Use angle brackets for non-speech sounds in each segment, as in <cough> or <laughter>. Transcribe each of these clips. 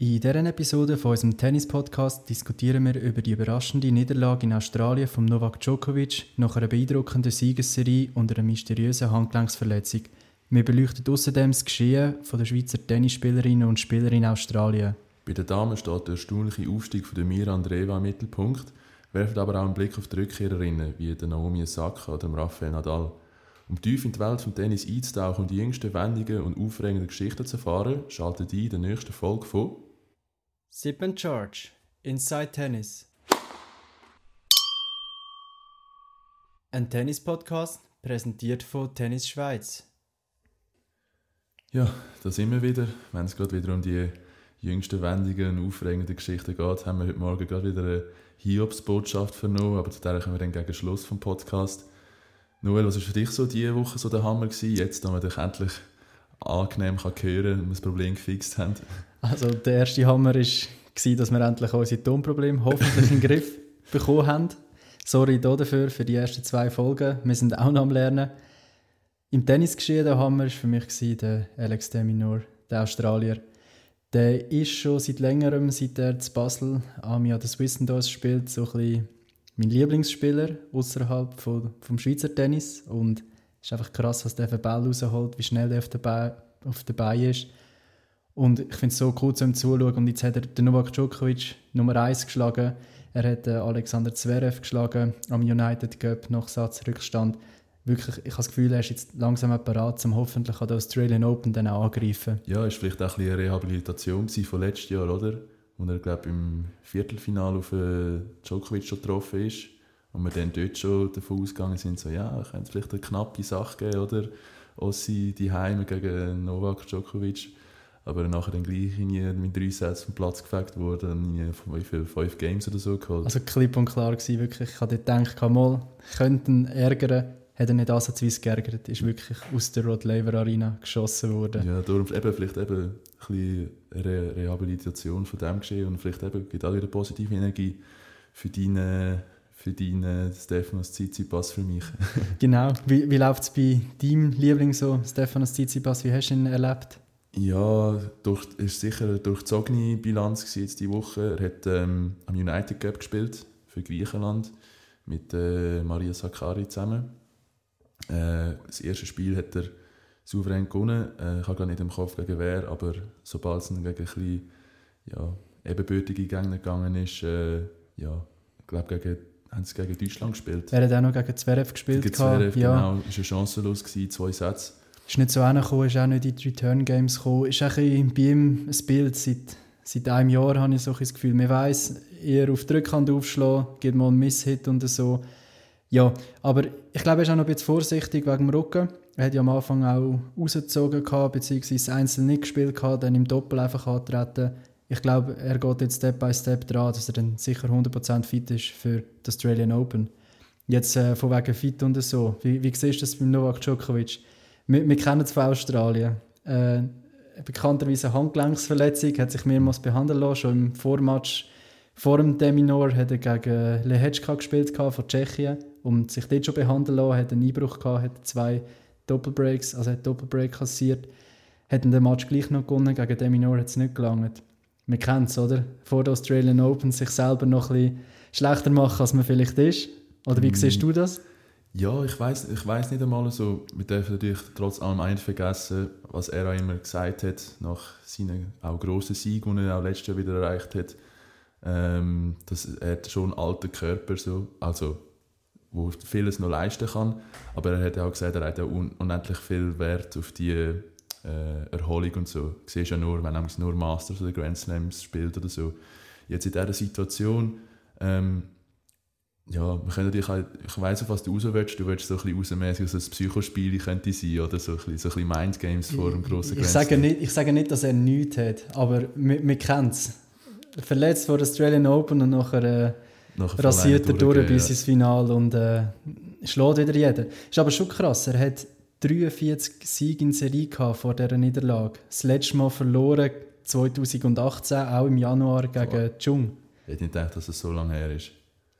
In dieser Episode von unserem Tennis-Podcast diskutieren wir über die überraschende Niederlage in Australien von Novak Djokovic nach einer beeindruckenden Siegesserie und einer mysteriösen Handgelenksverletzung. Wir beleuchten außerdem das Geschehen von der Schweizer Tennisspielerinnen und Spieler in Australien. Bei den Damen steht der erstaunliche Aufstieg von der Mira Andreeva im Mittelpunkt, werfen aber auch einen Blick auf die Rückkehrerinnen wie Naomi Osaka oder Rafael Nadal. Um tief in die Welt des Tennis einzutauchen und die jüngsten wendigen und aufregenden Geschichten zu erfahren, schaltet ein in der nächsten Folge von Sip and Charge Inside Tennis. Ein Tennis-Podcast präsentiert von Tennis Schweiz. Ja, da sind wir wieder. Wenn es gerade wieder um die jüngsten wendigen und aufregenden Geschichten geht, haben wir heute Morgen gerade wieder eine Hiobs-Botschaft vernommen, aber zu der kommen wir dann gegen Schluss vom Podcast. Noel, was war für dich so diese Woche so der Hammer gewesen, jetzt, da wir dich endlich angenehm kann hören und das Problem gefixt haben? Also der erste Hammer war, dass wir endlich unsere Tonprobleme hoffentlich in den Griff <laughs> bekommen haben. Sorry dafür, für die ersten zwei Folgen. Wir sind auch noch am Lernen. Im Tennis geschehen, der Hammer war für mich der Alex de Minaur, der Australier. Der ist schon seit längerem, seit er zu Basel Ami an der Swissendorf spielt, so ein bisschen mein Lieblingsspieler außerhalb vom Schweizer Tennis. Und es ist einfach krass, was der für Ball rausholt, wie schnell er auf der, Be auf der Beine ist. Und ich finde es so cool, zu ihm zuzuschauen. Und jetzt hat er den Novak Djokovic Nummer 1 geschlagen. Er hat äh, Alexander Zverev geschlagen am United Cup nach Satzrückstand. Wirklich, ich habe das Gefühl, er ist jetzt langsam parat, um hoffentlich an der Australian Open dann auch angreifen. Ja, ist vielleicht auch ein bisschen eine Rehabilitation von letztes Jahr, oder? Wo er, glaube im Viertelfinale auf äh, Djokovic schon getroffen ist. Und wir dann dort schon davon ausgegangen sind, so, ja, könnte vielleicht eine knappe Sache geben, oder? Ossi die Heime gegen Novak Djokovic aber nachher dann gleich mit drei Sätzen vom Platz gefegt worden, wie viel, fünf Games oder so geholt. Also klipp und klar gewesen, wirklich. Ich habe gedacht, mal, könnten ärgern, hat er nicht ansatzweise geärgert, ist wirklich aus der Rod Laver Arena geschossen worden. Ja, darum eben, vielleicht eben ein bisschen Re Rehabilitation von dem geschehen und vielleicht eben gibt auch wieder positive Energie für deine für deinen Stefanos Tsitsipas für mich. <laughs> genau. Wie, wie läuft es bei deinem Liebling so, Stefanos Tsitsipas? Wie hast du ihn erlebt? Ja, durch, ist sicher eine durchzogene Bilanz jetzt die Woche. Er hat ähm, am United Cup gespielt für Griechenland mit äh, Maria Sakkari zusammen. Äh, das erste Spiel hat er souverän gewonnen. Äh, ich habe gar nicht im Kopf gegen wer, aber sobald es gegen ein bisschen, ja, ebenbürtige Gegner gegangen ist, äh, ja, ich glaube, gegen, haben sie gegen Deutschland gespielt. Er hat auch noch gegen Zverev gespielt. Gegen Zverev, ja. genau. Es war chancenlos, gewesen, zwei Sätze ist nicht so hingekommen, ist auch nicht in die Return Games gekommen. Ist auch ein bei ihm ein Bild seit, seit einem Jahr, habe ich so das Gefühl. Man weiss, eher auf die Rückhand aufschlagen, geht mal einen Misshit und so. Ja, aber ich glaube, er ist auch noch ein bisschen vorsichtig wegen dem Rücken. Er hat ja am Anfang auch rausgezogen, gehabt, beziehungsweise einzeln nicht gespielt, gehabt, dann im Doppel einfach antreten. Ich glaube, er geht jetzt Step by Step dran, dass er dann sicher 100% fit ist für die Australian Open. Jetzt äh, von wegen fit und so. Wie, wie siehst du das beim Novak Djokovic? Wir, wir kennen es von Australien. Äh, bekannterweise eine Handgelenksverletzung, hat sich mehrmals behandeln lassen. Schon im Vormatch vor dem Deminor hat er gegen Lehečka gespielt von Tschechien und sich dort schon behandeln lassen, hat einen Einbruch gehabt, hat zwei Doppelbreaks, also hat Doppelbreak kassiert, hat den Match gleich noch gewonnen, gegen Deminor hat es nicht gelangt. Wir kennen es, oder? Vor der Australian Open sich selber noch ein bisschen schlechter machen, als man vielleicht ist. Oder wie mm. siehst du das? Ja, ich weiß ich weiß nicht einmal so. Wir dürfen natürlich trotz allem eins vergessen, was er auch immer gesagt hat, nach seinem auch grossen Sieg, den er auch letztes Jahr wieder erreicht hat. Ähm, dass er schon einen alten Körper so, also wo vieles noch leisten kann. Aber er hat auch gesagt, er hat un unendlich viel Wert auf die äh, Erholung und so. Du siehst ja nur, wenn er nur Masters oder Grand Slams spielt oder so. Jetzt in dieser Situation ähm, ja, wir können dich halt, ich weiss auch, was du raus willst. Du willst so ein bisschen rausmäßig, es ein Psychospiel könnte sein, oder so ein bisschen, so ein bisschen Mindgames vor dem grossen ich, ich sage nicht, Ich sage nicht, dass er nichts hat, aber wir, wir kennen es. Verletzt vor der Australian Open und nachher, äh, nachher rasiert er durch bis ja. ins Finale und äh, schlägt wieder jeden. Ist aber schon krass, er hat 43 Siege in Serie vor dieser Niederlage. Das letzte Mal verloren 2018, auch im Januar gegen Chung. Ich hätte nicht gedacht, dass es so lange her ist.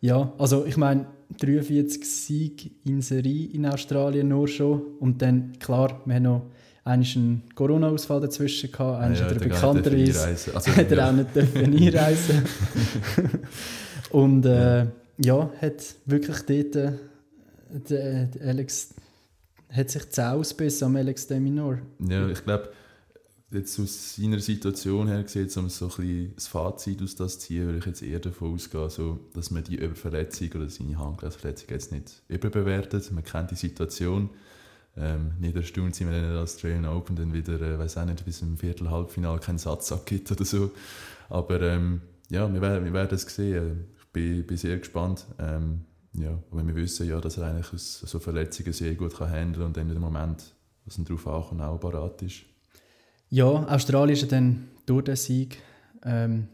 Ja, also ich meine, 43 Siege in Serie in Australien nur schon. Und dann, klar, wir haben noch Einmal ein Corona-Ausfall dazwischen gehabt, einmal Ja, er der bekannterweise. Also, <laughs> hat er ja. auch nicht dürfen einreisen <laughs> Und äh, ja, hat wirklich dort äh, Alex hat sich zu ausbissen am Alex de Minor. Ja, ich glaube, jetzt aus seiner Situation her gesehen, um so ein bisschen das Fazit aus das ziehen, würde ich jetzt eher davon ausgehen, so, dass man die Überverletzung oder seine Handgelenksverletzung jetzt nicht überbewertet. Man kennt die Situation. Ähm, nicht erstaunt sind, wenn er in der Australian Open dann wieder, äh, weiß auch nicht, bis im Viertel, Halbfinale keinen Satz abgibt oder so. Aber ähm, ja, wir werden, wir werden es sehen. Ich bin, bin sehr gespannt. Ähm, ja, aber wir wissen ja, dass er eigentlich so Verletzungen sehr gut kann handeln und dann dem Moment, was ihn darauf ankommt, auch parat ist. Ja, Australien ist ja dann durch den Sieg ähm,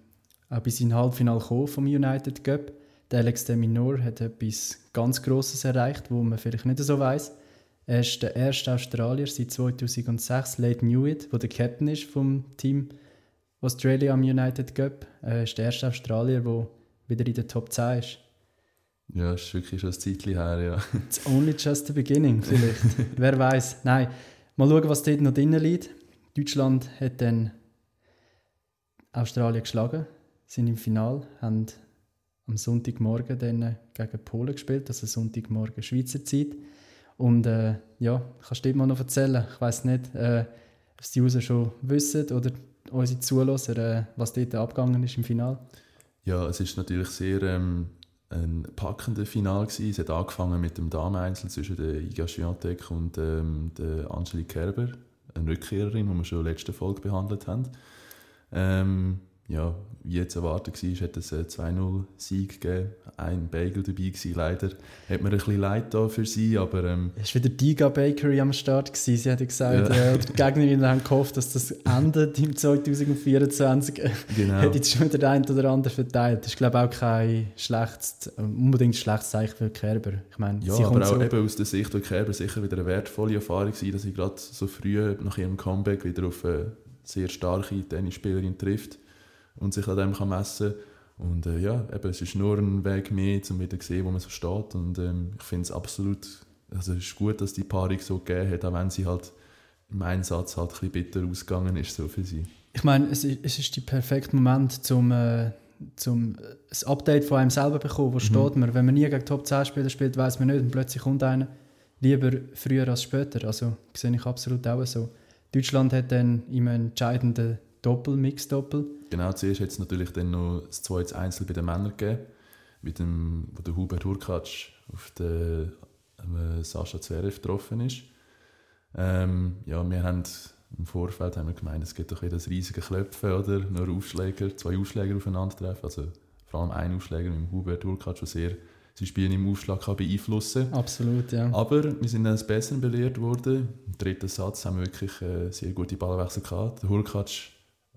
auch bis in Halbfinale gekommen vom United Cup. Der Alex de Minor hat etwas ganz Grosses erreicht, wo man vielleicht nicht so weiß. Er ist der erste Australier seit 2006, Leighton Hewitt, der der Captain ist vom Team Australia am United Cup. Er ist der erste Australier, der wieder in der Top 10 ist. Ja, das ist wirklich schon ein Zeitchen her, ja. It's only just the beginning, vielleicht. <laughs> Wer weiß. Nein, mal schauen, was dort noch drin liegt. Deutschland hat dann Australien geschlagen, sind im Finale, haben am Sonntagmorgen dann gegen Polen gespielt, also Sonntagmorgen Schweizer Zeit. Und äh, ja, kannst du dir mal noch erzählen? Ich weiß nicht, äh, ob die User schon wissen oder unsere Zuhörer, äh, was dort abgegangen ist im Finale. Ja, es ist natürlich sehr ähm, ein packendes Final gewesen. Es hat angefangen mit dem Dameneinzel zwischen der Iga Swiatek und ähm, der Angelique Kerber, eine Rückkehrerin, die wir schon in der letzten Folge behandelt haben. Ähm, ja, wie jetzt erwartet war, hat es einen 2-0-Sieg gegeben. Ein Bagel dabei gewesen, leider. Hat mir ein bisschen leid da für sie, aber ähm, Es war wieder Diga Bakery am Start. Gewesen. Sie hat gesagt, Ja. äh, die Gegnerinnen haben gehofft, dass das endet im 2024. genau. Hat jetzt schon wieder der eine oder andere verteilt. Das ist, glaube ich, auch kein schlechtes, äh, unbedingt schlechtes Zeichen für Kerber. Ich meine, Ja, aber auch eben aus der Sicht der Kerber sicher wieder eine wertvolle Erfahrung gewesen, dass sie gerade so früh nach ihrem Comeback wieder auf eine sehr starke Tennisspielerin trifft und sich an dem kann messen Und äh, ja, eben, es ist nur ein Weg mehr, um wieder zu sehen, wo man so steht. Und ähm, ich finde es absolut, also es ist gut, dass die Paarung so gegeben hat, auch wenn sie halt im Einsatz halt ein bisschen bitter ausgegangen ist so für sie. Ich meine, es ist, es ist der perfekte Moment, zum, äh, zum das Update von einem selber bekommen. Mhm. Wo steht man? Wenn man nie gegen Top 10 Spieler spielt, weiß man nicht. Und plötzlich kommt einer. Lieber früher als später. Also sehe ich absolut auch so. Deutschland hat dann im entscheidenden Doppel, Mix-Doppel. Genau, zuerst hat es natürlich dann noch das zweite Einzel bei den Männern gegeben, mit dem, wo der Hubert Hurkacz auf den äh, Sascha Zverev getroffen ist. Ähm, ja, wir haben im Vorfeld haben wir gemeint, es gibt doch wieder das riesige Klöpfen, oder? Nur Aufschläger, zwei Aufschläger aufeinandertreffen, also vor allem ein Aufschläger mit dem Hubert Hurkacz, der sehr sein Spiel im Aufschlag kann beeinflussen kann. Absolut, ja. Aber wir sind eines Besseren belehrt worden. Im dritten Satz haben wir wirklich äh, sehr gute Ballwechsel gehabt. Der Hurkacz,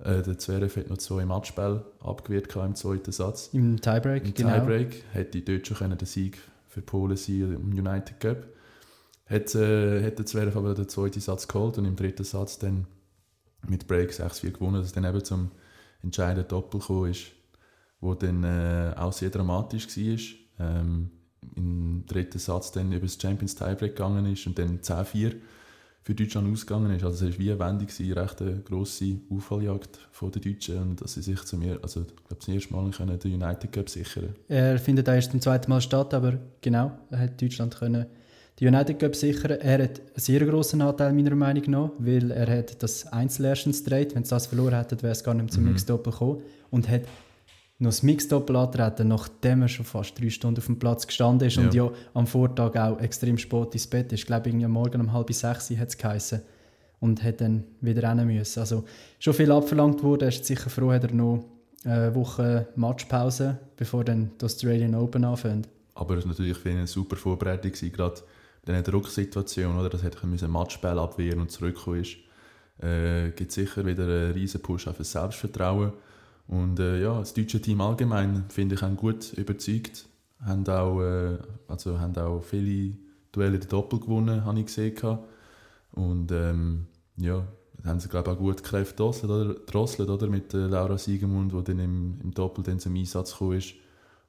äh, der Zverev hat noch zwei im Abspiel abgewehrt im zweiten Satz. Im Tiebreak, Im genau. Tiebreak hätte dort schon können den Sieg für Polen sein im United Cup. Hat, äh, hat der Zverev aber den zweiten Satz geholt und im dritten Satz dann mit Break 6-4 gewonnen, dass dann eben zum entscheidenden Doppel gekommen ist, wo dann äh, auch sehr dramatisch war. Ähm, Im dritten Satz dann über das Champions Tiebreak gegangen ist und dann 10-4 für Deutschland ausgegangen ist. Also es war wie eine Wendung, gewesen, eine recht eine grosse Aufholjagd von den Deutschen und dass sie sich zu mir, also ich glaube das erste Mal können den United Cup sichern Er findet erst zum zweiten Mal statt, aber genau, er hat Deutschland können die United Cup sichern. Er hat einen sehr grossen Anteil meiner Meinung nach, weil er hat das Einzel erstens gedreht. Wenn sie das verloren hätten, wäre es gar nicht zum Mhm. Mixdoppel gekommen. Und hat noch das Mixdoppel antreten, nachdem er schon fast drei Stunden auf dem Platz gestanden ist und Ja. ja am Vortag auch extrem spät ins Bett ist. Ich glaube, irgendwie am Morgen um halb sechs hat es geheißen. Und hat dann wieder rennen müssen. Also schon viel abverlangt wurde. Er ist sicher froh, hat er noch eine Woche Matchpause, bevor dann die Australian Open anfängt. Aber es war natürlich für ihn eine super Vorbereitung, gerade in dieser Drucksituation, oder? dass er ein Matchspiel abwehren und zurückkommen ist. Äh, gibt sicher wieder einen riesen Push auf das Selbstvertrauen. Und äh, ja, das deutsche Team allgemein, finde ich, haben gut überzeugt. Haben auch, äh, also haben auch viele Duelle der Doppel gewonnen, habe ich gesehen. Und ähm, ja, haben sie, glaube ich, auch gut Kräfte drosselt, oder, drosselt, oder? Mit äh, Laura Siegemund, die dann im, im Doppel dann zum Einsatz gekommen ist.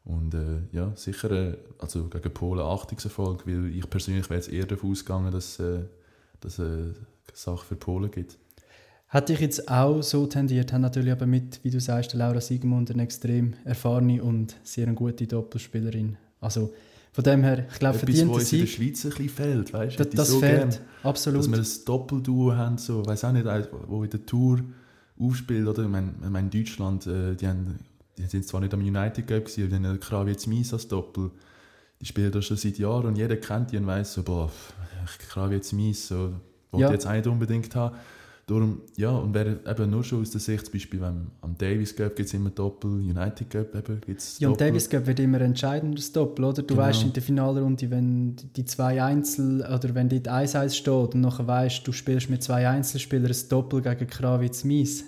Und äh, ja, sicher äh, also gegen Polen Achtungserfolg, weil ich persönlich wäre jetzt eher davon ausgegangen, dass, äh, dass es eine Sache für Polen gibt. Hätte ich jetzt auch so tendiert, haben natürlich aber mit, wie du sagst, Laura Siegmund eine extrem erfahrene und sehr eine gute Doppelspielerin. Also von dem her, ich glaube, verdient was in der Schweiz ein bisschen fehlt, weißt du? Das, das so fehlt, gern, absolut. Dass wir ein Doppelduo haben, so, weiß auch nicht, wo in der Tour aufspielt, oder? Ich meine, ich meine Deutschland, äh, die, haben, die sind zwar nicht am United Cup gewesen, aber die haben Kravietz Mies als Doppel. Die spielen da schon seit Jahren und jeder kennt die und weiss so, boah, Kravietz Mies, so, wollte ja. jetzt auch nicht unbedingt haben. Darum, ja, und wäre eben nur schon aus der Sicht, zum Beispiel wenn, am Davis Cup gibt es immer Doppel, United Cup eben gibt es Ja, am Davis Cup wird immer entscheidend, das Doppel, oder? Du genau. weißt in der Finalrunde, wenn die zwei Einzel, oder wenn dort 1-1 steht und nachher weißt, du spielst mit zwei Einzelspielern ein Doppel gegen Krawitz Mies,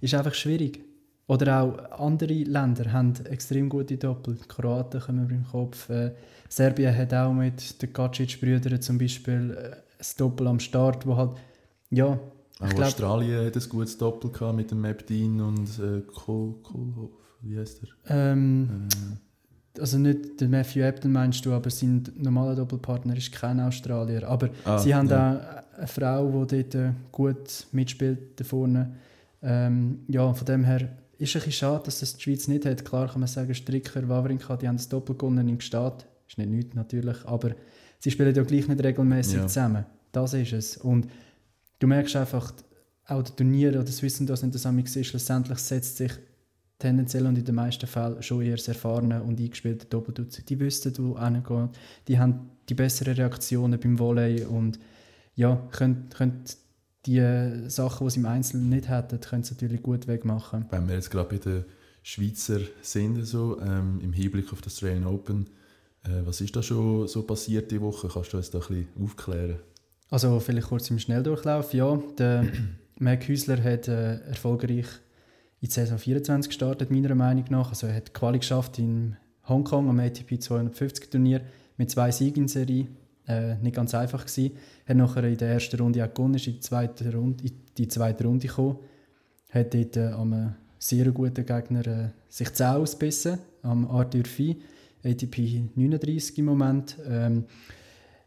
ist einfach schwierig. Oder auch andere Länder haben extrem gute Doppel. Die Kroaten kommen mir im Kopf. Äh, Serbien hat auch mit den Kacic-Brüdern zum Beispiel äh, ein Doppel am Start, wo halt, ja, auch glaub, Australien hat ein gutes Doppel gehabt mit dem Mapdean und äh, Kohlhoff. Wie heißt er? Ähm, äh. Also nicht der Matthew Ebden meinst du, aber sein normaler Doppelpartner ist kein Australier. Aber ah, sie haben ja. auch eine Frau, die dort äh, gut mitspielt da vorne. Ähm, ja, von dem her ist es ein bisschen schade, dass das die Schweiz nicht hat. Klar kann man sagen, Stricker, Wawrinka, die haben das Doppel gewonnen im Gstaad. Ist nicht nichts natürlich, aber sie spielen ja gleich nicht regelmäßig ja. zusammen. Das ist es. Und du merkst einfach, auch die Turniere oder das Wissen, das der Sammlung ist, schlussendlich setzt sich tendenziell und in den meisten Fällen schon eher erfahrene und eingespielte Doppeldutzend. Die wissen, wo hingehen, die haben die besseren Reaktionen beim Volley und ja, können, können die Sachen, die sie im Einzelnen nicht hätten, können sie natürlich gut wegmachen. Wenn wir jetzt gerade bei den Schweizer sind, so, ähm, im Hinblick auf das Australian Open, äh, was ist da schon so passiert die Woche? Kannst du uns da ein bisschen aufklären? Also vielleicht kurz im Schnelldurchlauf. Ja, der <clears throat> Mark Hüsler hat äh, erfolgreich in die Saison 24 gestartet, meiner Meinung nach. Also er hat Quali geschafft in Hongkong am ATP 250 Turnier mit zwei Siegen in Serie. Äh, nicht ganz einfach gewesen. Er hat nachher in der ersten Runde auch gewonnen, ist in die zweite Runde, in die zweite Runde gekommen. Hat dort äh, am sehr guten Gegner äh, sich 10 ausbissen, am Arthur Fee, ATP 39 im Moment. Ähm,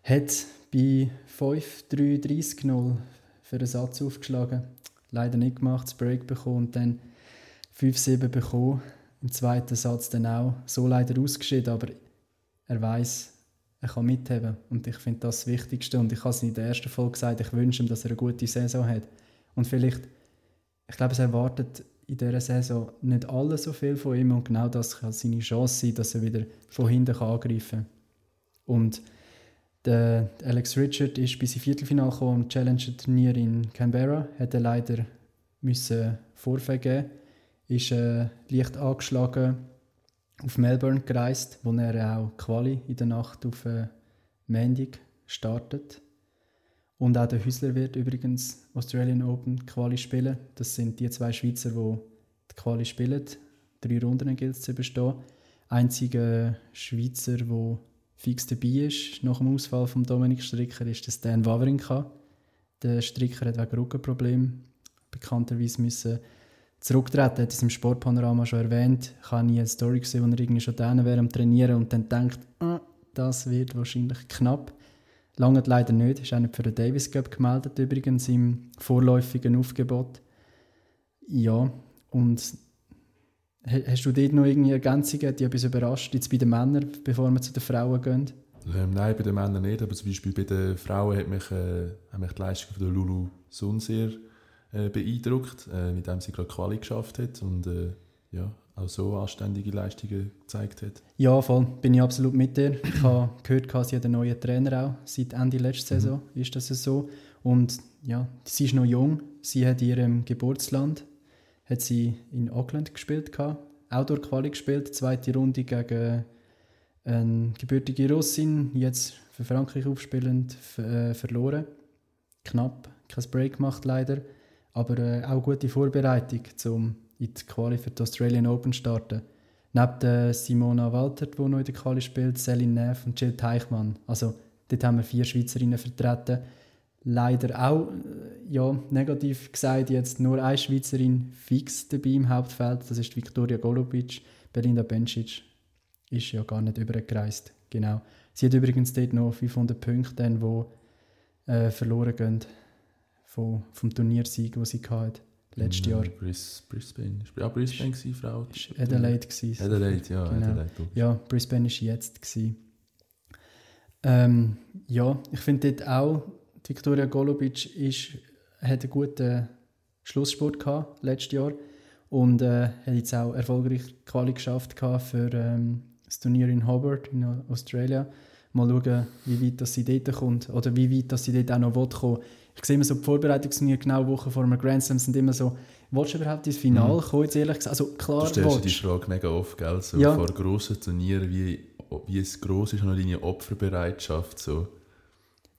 hat bei 5-3-30-0 für einen Satz aufgeschlagen. Leider nicht gemacht, das Break bekommen und dann 5-7 bekommen. Im zweiten Satz dann auch. So leider ausgeschieden, aber er weiß, er kann mitheben. Und ich finde das das Wichtigste. Und ich habe es in der ersten Folge gesagt, ich wünsche ihm, dass er eine gute Saison hat. Und vielleicht, ich glaube, es erwartet in dieser Saison nicht alle so viel von ihm. Und genau das kann seine Chance sein, dass er wieder von hinten angreifen kann. Und der Alex Richard ist bis ins Viertelfinale gekommen im Challenger-Turnier in Canberra. Er leider müssen Vorfälle geben. Ist äh, leicht angeschlagen auf Melbourne gereist, wo er auch Quali in der Nacht auf äh, Mendig startet. Und auch der Hüsler wird übrigens Australian Open Quali spielen. Das sind die zwei Schweizer, die die Quali spielen. Drei Runden gilt es zu bestehen. Einziger Schweizer, der fix dabei ist nach dem Ausfall von Dominik Stricker, ist das Dan Wawrinka. Der Stricker hat wegen Rückenproblemen bekannterweise müssen zurücktreten. Hat es im Sportpanorama schon erwähnt. Ich habe nie eine Story gesehen, wo er irgendwie schon da wäre am Trainieren und dann denkt, ah, das wird wahrscheinlich knapp. Lange leider nicht. Ist auch nicht für den Davis Cup gemeldet, übrigens im vorläufigen Aufgebot. Ja, und Hast du dort noch irgendwie Ergänzungen, die etwas überrascht, jetzt bei den Männern, bevor wir zu den Frauen gehen? Ähm, nein, bei den Männern nicht, aber zum Beispiel bei den Frauen hat mich, äh, hat mich die Leistung von der Lulu Sun sehr äh, beeindruckt, äh, mit dem sie gerade Quali geschafft hat und äh, ja, auch so anständige Leistungen gezeigt hat. Ja, voll, bin ich absolut mit dir. Ich habe gehört, sie hat einen neuen Trainer auch, seit Ende letzter mhm. Saison mhm. ist das so. Und ja, sie ist noch jung, sie hat in ihrem Geburtsland hat sie in Auckland gespielt, Outdoor-Quali gespielt, zweite Runde gegen eine gebürtige Russin, jetzt für Frankreich aufspielend, äh, verloren. Knapp, kein Break gemacht leider, aber äh, auch gute Vorbereitung, um in die Quali für die Australian Open zu starten. Neben der Simona Walter, die noch in der Quali spielt, Celine Neff und Jill Teichmann. Also dort haben wir vier Schweizerinnen vertreten leider auch äh, ja, negativ gesagt, jetzt nur eine Schweizerin fix dabei im Hauptfeld, das ist Viktoria Golubic. Belinda Bencic ist ja gar nicht übergereist. Genau. Sie hat übrigens dort noch 500 Punkte, wo äh, verloren gehen vom, vom Turniersieg, den sie hatten letztes Jahr. Bris, Brisbane. Ja, Brisbane war Frau. Es war Adelaide. Adelaide, ja. Genau. Adelaide. Ja, Brisbane war jetzt. Gewesen. Ähm, ja, ich finde dort auch, Viktoria Golubic ist, hat einen guten Schlusssport gehabt, letztes Jahr und äh, hat jetzt auch erfolgreich Quali geschafft gehabt für ähm, das Turnier in Hobart in Australien. Mal schauen, wie weit das sie dort kommt oder wie weit das sie dort auch noch will kommen. Ich sehe immer so die Vorbereitungsturniere genau Wochen vor einem Grand Slam sind immer so, willst du überhaupt ins Finale mhm. kommen, jetzt ehrlich gesagt? Also klar, du stellst die Frage mega oft, gell? So Ja. vor grossen Turnieren, wie, wie es gross ist noch deine Opferbereitschaft. So.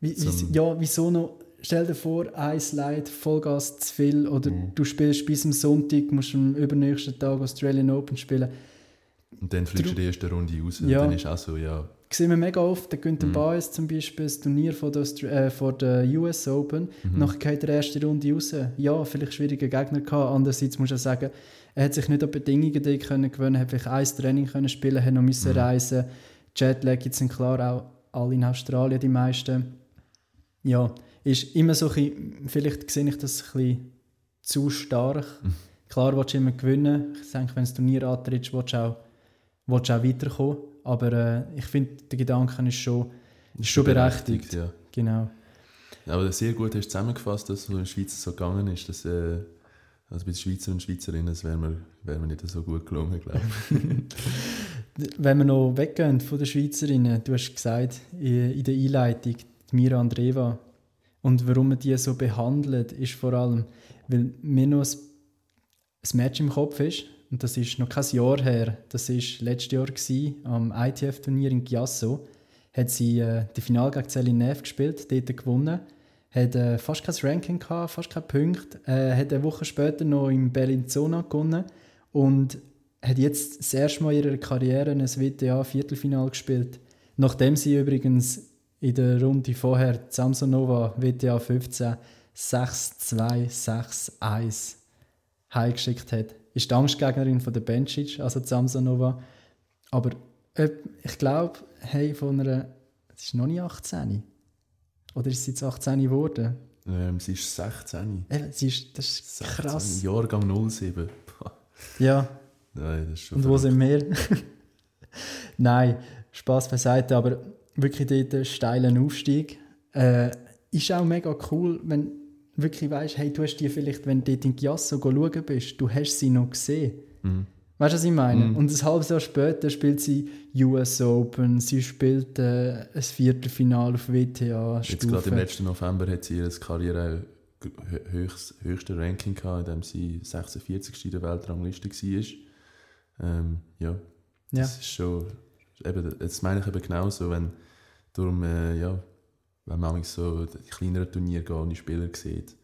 Wie, wie, ja, wieso noch? Stell dir vor, ein Slide, Vollgas zu viel oder du spielst bis am Sonntag, musst am übernächsten Tag Australian Open spielen. Und dann fliegst du die erste Runde raus Ja. und dann ist auch so, ja, sehen wir mega oft, der Günther Mhm. Baez zum Beispiel, das Turnier von der, äh, von der US Open, Mhm. nachher geht der erste Runde raus. Ja, vielleicht schwierige Gegner gehabt, andererseits muss ich auch sagen, er hat sich nicht an die Bedingungen dort können gewöhnen, hat vielleicht ein Training können spielen, hat noch müssen Mhm. reisen. Jetlag jetzt sind klar auch alle in Australien, die meisten. Ja, ist immer so ein bisschen, vielleicht sehe ich das ein bisschen zu stark. Mhm. Klar willst du immer gewinnen. Ich denke, wenn du das Turnier antrittst, willst du auch, willst du auch weiterkommen. Aber äh, ich finde, der Gedanke ist schon, ist schon berechtigt. Ja. Genau. Aber sehr gut hast du zusammengefasst, dass es in der Schweiz so gegangen ist. Dass, äh, also bei den Schweizer und Schweizerinnen wäre mir, wär mir nicht so gut gelungen, glaube ich. <laughs> Wenn wir noch weggehen von den Schweizerinnen, du hast gesagt in der Einleitung, Mira Andreva. Und warum man die so behandelt, ist vor allem, weil mir noch ein, Match im Kopf ist. Und das ist noch kein Jahr her. Das war letztes Jahr gewesen, am ITF-Turnier in Chiasso. Hat sie äh, die Finale gegen Celine Neff gespielt, dort gewonnen. Hat äh, fast kein Ranking gehabt, fast keine Punkte. Äh, hat eine Woche später noch in Bellinzona gewonnen. Und hat jetzt das erste Mal in ihrer Karriere ein WTA-Viertelfinal gespielt. Nachdem sie übrigens in der Runde vorher die Samsonova WTA 15 6-2, 6-1 heimgeschickt hat. Ist die Angstgegnerin von der Bencic, also die Samsonova. Aber ob- ich glaube, hey, von einer. Es ist noch nicht 18. Oder ist sie jetzt 18 geworden? Ähm, sie ist 16. Eben, sie ist, das ist 16. krass. Jahrgang 07. Boah. Ja, Nein, das ist schon Und wo verrückt. sind wir? <laughs> Nein, Spaß beiseite, aber wirklich einen steilen Aufstieg. Äh, ist auch mega cool, wenn du wirklich weißt, hey, du hast die vielleicht, wenn du dort in Chiasso schauen bist, du hast sie noch gesehen. Mhm. Weißt du, was ich meine? Mhm. Und ein halbes Jahr später spielt sie US Open, sie spielt äh, ein Viertelfinale auf Jetzt gerade im letzten November hat sie ihre Karriere hö- höchst, höchste Ranking gehabt, indem sie 46. in der Weltrangliste war. Ähm, ja, Ja. das ist schon, eben, das meine ich eben genauso, wenn darum, äh, ja, wenn man so die kleineren Turniere geht und die Spieler sieht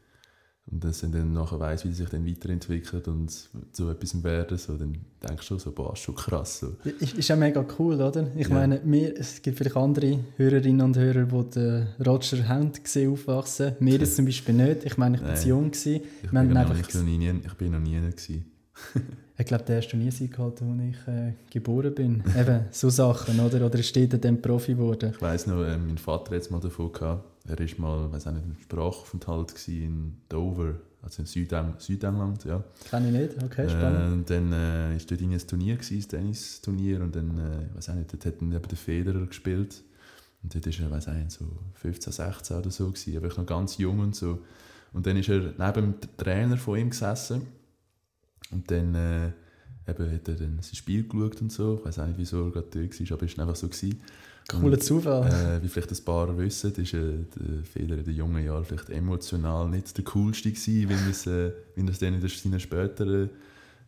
und das dann nachher weiss, wie sie sich dann weiterentwickelt und zu etwas werden, so, dann denkst du schon so, boah, ist schon krass. So. Ist, ist ja mega cool, oder? Ich Ja. meine, wir, es gibt vielleicht andere Hörerinnen und Hörer, die den Roger haben gesehen aufwachsen. Mir jetzt zum Beispiel nicht. Ich meine, ich war Nein. zu jung. Gewesen. Ich, bin noch, einfach ich, bin noch nie, ich bin noch nie gewesen. <laughs> Ich glaube, der erste Turniersieg gehabt, als ich äh, geboren bin. Eben, so Sachen, oder? Oder ist dort dann Profi geworden? Ich weiss noch, äh, mein Vater hat es mal davon gehabt. Er war mal, weiß auch nicht, im Sprachaufenthalt in Dover, also in Südeng Südengland, ja. Kann ich nicht. Okay, spannend. Äh, dann äh, ist dort ein Turnier gewesen, ein Tennisturnier und dann, äh, weiß auch nicht, dort hat dann eben der Federer gespielt. Und dort ist er, weiß nicht, so 15, 16 oder so gewesen, aber ich noch ganz jung und so. Und dann ist er neben dem Trainer von ihm gesessen und dann äh, eben hat er dann sein Spiel geschaut und so. Ich weiß auch nicht, wieso er gerade dort war, aber es war einfach so. Gewesen. Cooler Zufall. äh, wie vielleicht ein paar wissen, ist äh, der Federer in den jungen Jahren vielleicht emotional nicht der coolste gewesen, wie es, äh, wie es dann in seiner späteren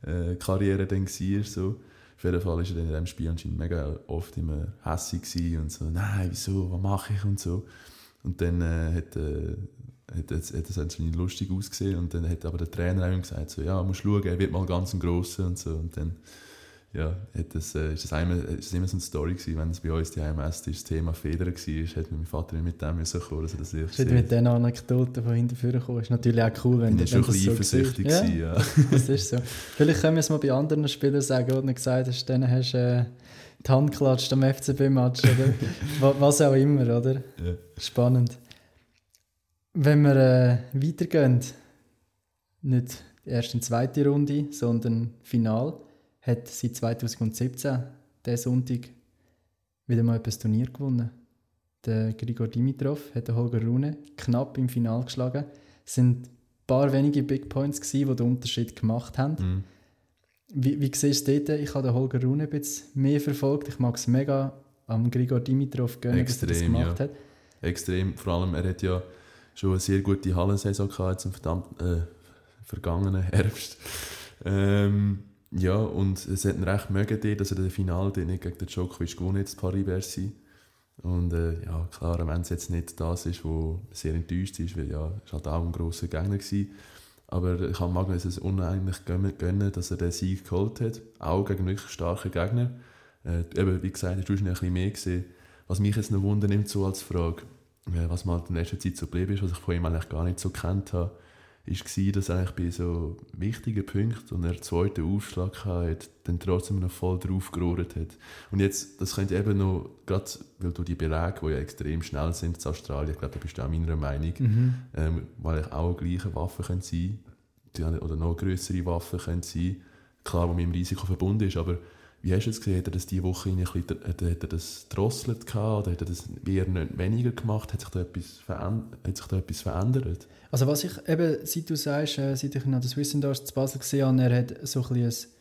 äh, Karriere dann war. So. Auf jeden Fall war er dann in diesem Spiel anscheinend mega oft immer hässig gewesen und so, nein, wieso, was mache ich und so. Und dann äh, hat, äh, hat, es- hat es anscheinend lustig ausgesehen und dann hat aber der Trainer auch gesagt, so, ja, musst schauen, er wird mal ganz ein Grosser und so. Und dann ja, hat das, äh, ist, das einmal, ist das immer so eine Story gewesen, wenn es bei uns die HMS das Thema Federn war, hat mein Vater mit dem müssen kommen, dass er das ich Ist mit diesen Anekdoten von hinten vorne gekommen. Ist natürlich auch cool, wenn, wenn schon ein das bisschen so eifersüchtig Ja, ja. <laughs> das ist so. Vielleicht können wir es mal bei anderen Spielern sagen, wo du gesagt hast, dann hast du äh, die Hand geklatscht am FCB-Match oder <laughs> wa- was auch immer, oder? ja. Spannend. Wenn wir äh, weitergehen, nicht erst in zweite Runde, sondern Final, hat seit 2017 der Sonntag wieder mal ein Turnier gewonnen. Der Grigor Dimitrov hat den Holger Rune knapp im Final geschlagen. Es sind ein paar wenige Big Points, gewesen, die den Unterschied gemacht haben. Mhm. Wie, wie siehst du das? Ich habe den Holger Rune ein bisschen mehr verfolgt. Ich mag es mega am Grigor Dimitrov gönnen, dass er das Extrem, gemacht ja. hat. Extrem. Vor allem, er hat ja schon eine sehr gute Hallensaison gehabt, jetzt im äh, vergangenen Herbst. Ähm, ja, und es hat ihn recht mögen, dass er das Finale nicht gegen den Djokovic gewonnen hat, Paris-Bercy. Und äh, ja, klar, wenn es jetzt nicht das ist, wo sehr enttäuscht ist, weil ja, es halt auch ein grosser Gegner gewesen. Aber ich kann Magnus es uneinlich gönnen, dass er den Sieg geholt hat, auch gegen wirklich starke Gegner. Äh, eben, wie gesagt, hast du schon ein bisschen mehr gesehen. Was mich jetzt noch wundern nimmt, so als Frage, was mal in letzter Zeit so geblieben ist, was ich von ihm eigentlich gar nicht so kennt habe, war, dass er eigentlich bei so wichtigen Punkten und er einen zweiten Aufschlag hatte, dann trotzdem noch voll drauf gerührt hat. Und jetzt, das könnte eben noch, gerade weil du die Belege, die ja extrem schnell sind in Australien, ich glaube, da bist du auch meiner Meinung, Mhm. ähm, weil ich auch gleiche Waffen können sein die oder noch größere Waffen können sein klar, wo mit dem Risiko verbunden ist, aber wie hast du es gesehen, hat er das diese Woche ein bisschen, hat er hat er das drosselt gehabt, oder hat er das eher nicht weniger gemacht, hat sich da etwas, hat sich da etwas verändert? Also was ich eben, seit du sagst, äh, seit ich noch das Wissendorf zu Basel gesehen habe, er hat so ein, bisschen ein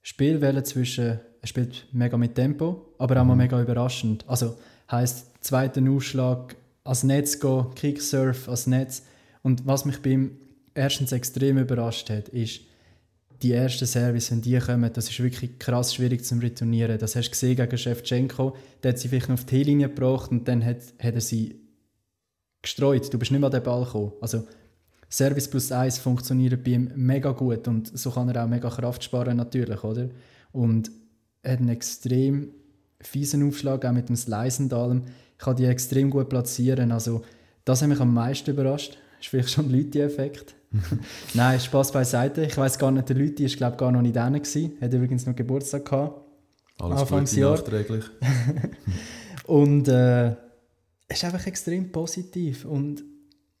Spiel wählen zwischen, er spielt mega mit Tempo, aber auch mal mega überraschend. Also heisst, zweiten Aufschlag als Netz gehen, Kicksurf als Netz. Und was mich bei ihm erstens extrem überrascht hat, ist, die ersten Service, wenn die kommen, das ist wirklich krass schwierig zum Retournieren. Das hast du gesehen gegen Shevchenko, der hat sie vielleicht noch auf die T-Linie gebracht und dann hat, hat er sie gestreut. Du bist nicht mehr an den Ball gekommen. Also Service plus 1 funktioniert bei ihm mega gut und so kann er auch mega Kraft sparen natürlich, oder? Und er hat einen extrem fiesen Aufschlag, auch mit dem Slice und allem. Ich kann die extrem gut platzieren, also das hat mich am meisten überrascht. Ist vielleicht schon ein Leute-Effekt. <laughs> Nein, Spaß beiseite. Ich weiß gar nicht, der Leute ist glaube gar noch nicht da gewesen. Hat übrigens noch Geburtstag gehabt. Alles Anfangs Gute Jahr. nachträglich. <laughs> Und äh, er ist einfach extrem positiv. Und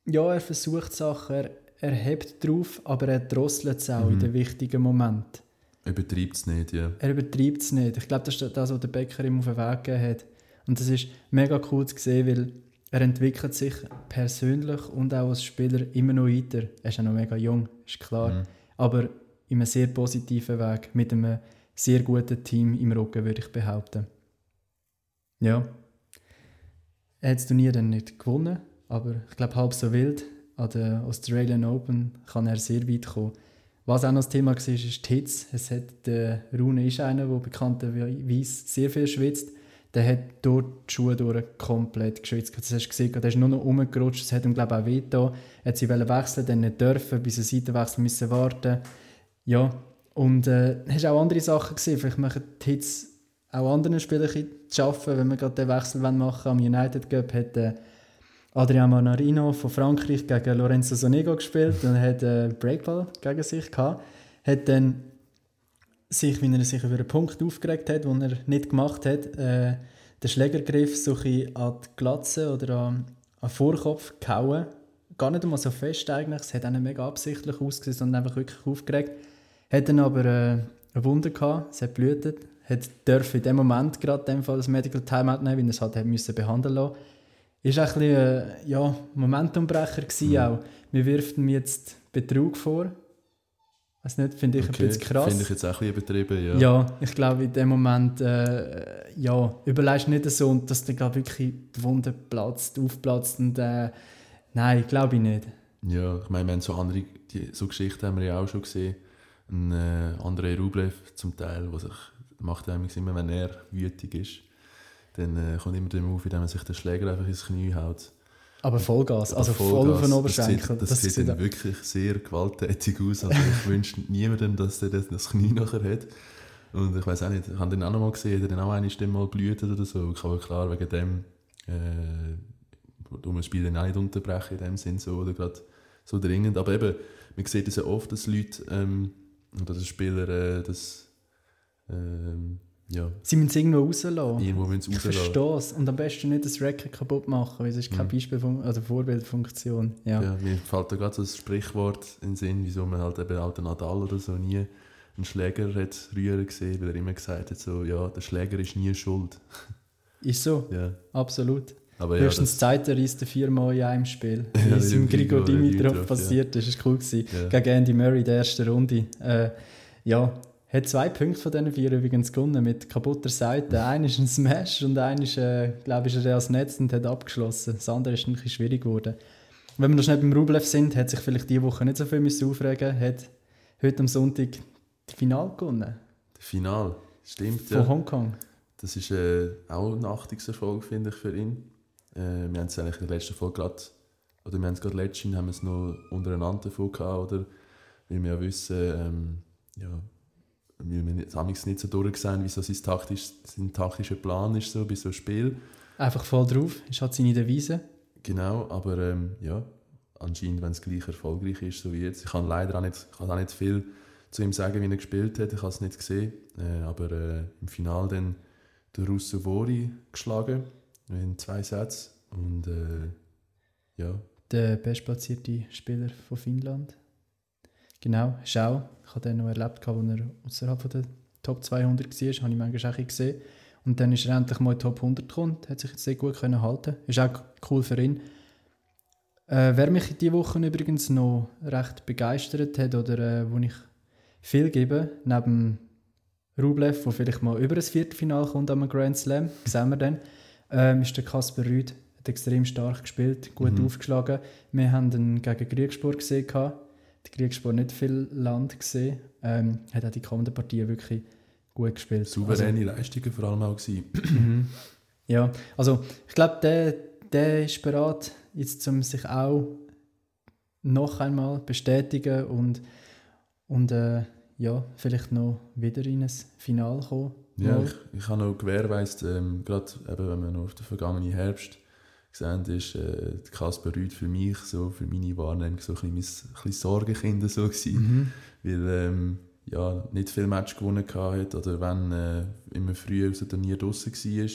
ja, er versucht Sachen, er, er hebt drauf, aber er drosselt es auch in den wichtigen Momenten. Übertreibt es nicht, ja. Er übertreibt es nicht. Ich glaube, das ist das, was der Bäcker ihm auf den Weg gegeben hat. Und das ist mega cool zu sehen, weil er entwickelt sich persönlich und auch als Spieler immer noch weiter. Er ist ja noch mega jung, ist klar. Mhm. Aber in einem sehr positiven Weg, mit einem sehr guten Team im Rücken, würde ich behaupten. Ja. Er hat das Turnier dann nicht gewonnen, aber ich glaube, halb so wild. An der Australian Open kann er sehr weit kommen. Was auch noch das Thema war, ist die Hitze. Es hat, der Rune ist einer, der bekannterweise sehr viel schwitzt. Der hat dort die Schuhe durch komplett geschwitzt. Das hast du gesehen, der ist nur noch rumgerutscht. Das hat ihm, glaube ich, auch wehgetan. Er hat sie wechseln, dann nicht dürfen, bis er Seitenwechsel müssen warten. Ja, und äh, hast auch andere Sachen gesehen. Vielleicht machen die Hits auch anderen Spielern zu arbeiten, wenn wir gerade den Wechsel machen wollen. Am United Cup hat äh, Adrian Manarino von Frankreich gegen Lorenzo Sonego gespielt und hat äh, Breakball gegen sich gehabt. Hat dann sich, wie er sich über einen Punkt aufgeregt hat, den er nicht gemacht hat, äh, den Schlägergriff so ein an die Glatze oder an, an den Vorkopf gehauen. Gar nicht einmal so fest eigentlich, es hat auch nicht mega absichtlich ausgesehen, sondern einfach wirklich aufgeregt. Hat dann aber äh, eine Wunde gehabt, es hat blutet, hat dürfen in dem Moment gerade dem Fall das Medical Timeout nehmen, weil er es halt hat müssen behandeln lassen. Ist auch ein bisschen, äh, ja, Momentumbrecher gewesen auch. Wir wirft ihm jetzt Betrug vor. Weiß nicht, finde ich Okay, ein bisschen krass. Finde ich jetzt auch ein bisschen übertrieben, ja. Ja, ich glaube, in dem Moment, äh, ja, überlegst nicht so, und dass dann gerade wirklich die Wunde platzt, aufplatzt und äh, nein, glaube ich nicht. Ja, ich meine, wir haben so andere, die, so Geschichten haben wir ja auch schon gesehen. Ein äh, Andrei Rublev zum Teil, was sich macht er eigentlich immer, wenn er wütig ist, dann äh, kommt immer der Move, indem er sich den Schläger einfach ins Knie haut. Aber Vollgas, also Aber voll auf den Vollgas, Oberschenkel. Das sieht, das sieht dann wirklich sehr gewalttätig aus. Also ich <laughs> wünsche niemandem, dass der das, das Knie nachher hat. Und ich weiß auch nicht, ich habe den auch noch mal gesehen, hat er dann auch Stimme mal blutet oder so. Aber klar, wegen dem, äh, du das Spiel dann auch nicht unterbrechen in dem Sinn so, oder gerade so dringend. Aber eben, man sieht es ja oft, dass Leute ähm, oder dass Spieler äh, das ähm, Ja, Sie müssen es irgendwo rauslassen. irgendwo müssen Ich rauslassen. verstehe es. Und am besten nicht das Racket kaputt machen, weil es ist keine Mhm. Beispielfun oder Vorbildfunktion. Ja. Ja. mir fällt da gerade so ein Sprichwort in den Sinn, wieso man halt eben auch den Nadal oder so nie einen Schläger hat rühren gesehen, weil er immer gesagt hat, so, ja, der Schläger ist nie schuld. <laughs> Ist so, Ja, absolut. aber ja, Höchstens das, zeigt er reist viermal in einem Spiel. <laughs> Wie es im Grigor Dimitrov, passiert ist. Das war cool. Gewesen. ja. Gegen Andy Murray in der ersten Runde. Äh, ja, hat zwei Punkte von diesen vier übrigens gewonnen mit kaputter Seite. Einer ist ein Smash und einer ist, äh, glaube ich, er ans Netz und hat abgeschlossen. Das andere ist ein bisschen schwierig geworden. Wenn wir noch schnell beim Rublev sind, hat sich vielleicht diese Woche nicht so viel müssen aufregen Hat heute am Sonntag das Finale gewonnen Das Final, stimmt, von ja. Hongkong. Das ist äh, auch ein Achtungserfolg, finde ich, für ihn. Äh, wir haben es eigentlich in der letzten Folge gerade, oder wir haben es gerade letztens, haben wir es noch untereinander davon gehabt, oder? Weil wir ja wissen, ähm, ja, weil wir haben nicht so durchgesehen, wie so sein, taktisch, sein taktischer Plan ist, so bei so einem Spiel. Einfach voll drauf. Ist halt seine Devise. Genau, aber ähm, ja, anscheinend, wenn es gleich erfolgreich ist, so wie jetzt. Ich kann leider auch nicht, ich kann auch nicht viel zu ihm sagen, wie er gespielt hat, ich habe es nicht gesehen. Äh, aber äh, im Finale dann der Russo Vori geschlagen, in zwei Sätzen. Und äh, ja, Der bestplatzierte Spieler von Finnland. Genau, Schau. Ich habe den noch erlebt, als er außerhalb der Top 200 war. Habe ich manchmal auch gesehen. Und dann ist er endlich mal in die Top 100 gekommen. Hat sich jetzt sehr gut können halten Ist auch cool für ihn. Äh, wer mich diese Woche übrigens noch recht begeistert hat oder äh, wo ich viel gebe, neben Rublev, der vielleicht mal über das Viertelfinale kommt am Grand Slam, sehen wir dann, ähm, ist der Kasper Rüd. Hat extrem stark gespielt, gut Mhm. aufgeschlagen. Wir haben ihn gegen Griegspor gesehen. gehabt. Der Griegspor nicht viel Land gesehen. Ähm, hat auch die kommenden Partien wirklich gut gespielt. souveräne Leistungen vor allem auch gewesen. <clears throat> Mhm. Ja, also ich glaube, der, der ist bereit, jetzt um sich auch noch einmal bestätigen und, und äh, ja, vielleicht noch wieder in ein Finale kommen. Ja, ich, ich habe noch gewährleistet, ähm, gerade eben, wenn man noch auf den vergangenen Herbst gesehen ist, äh, Kasper Rüd für mich, so für meine Wahrnehmung, so ein bisschen mein Sorgenkind so gewesen. Mhm. weil ähm, ja, nicht viel Match gewonnen hat oder wenn äh, immer früh aus dem Turnier draußen war.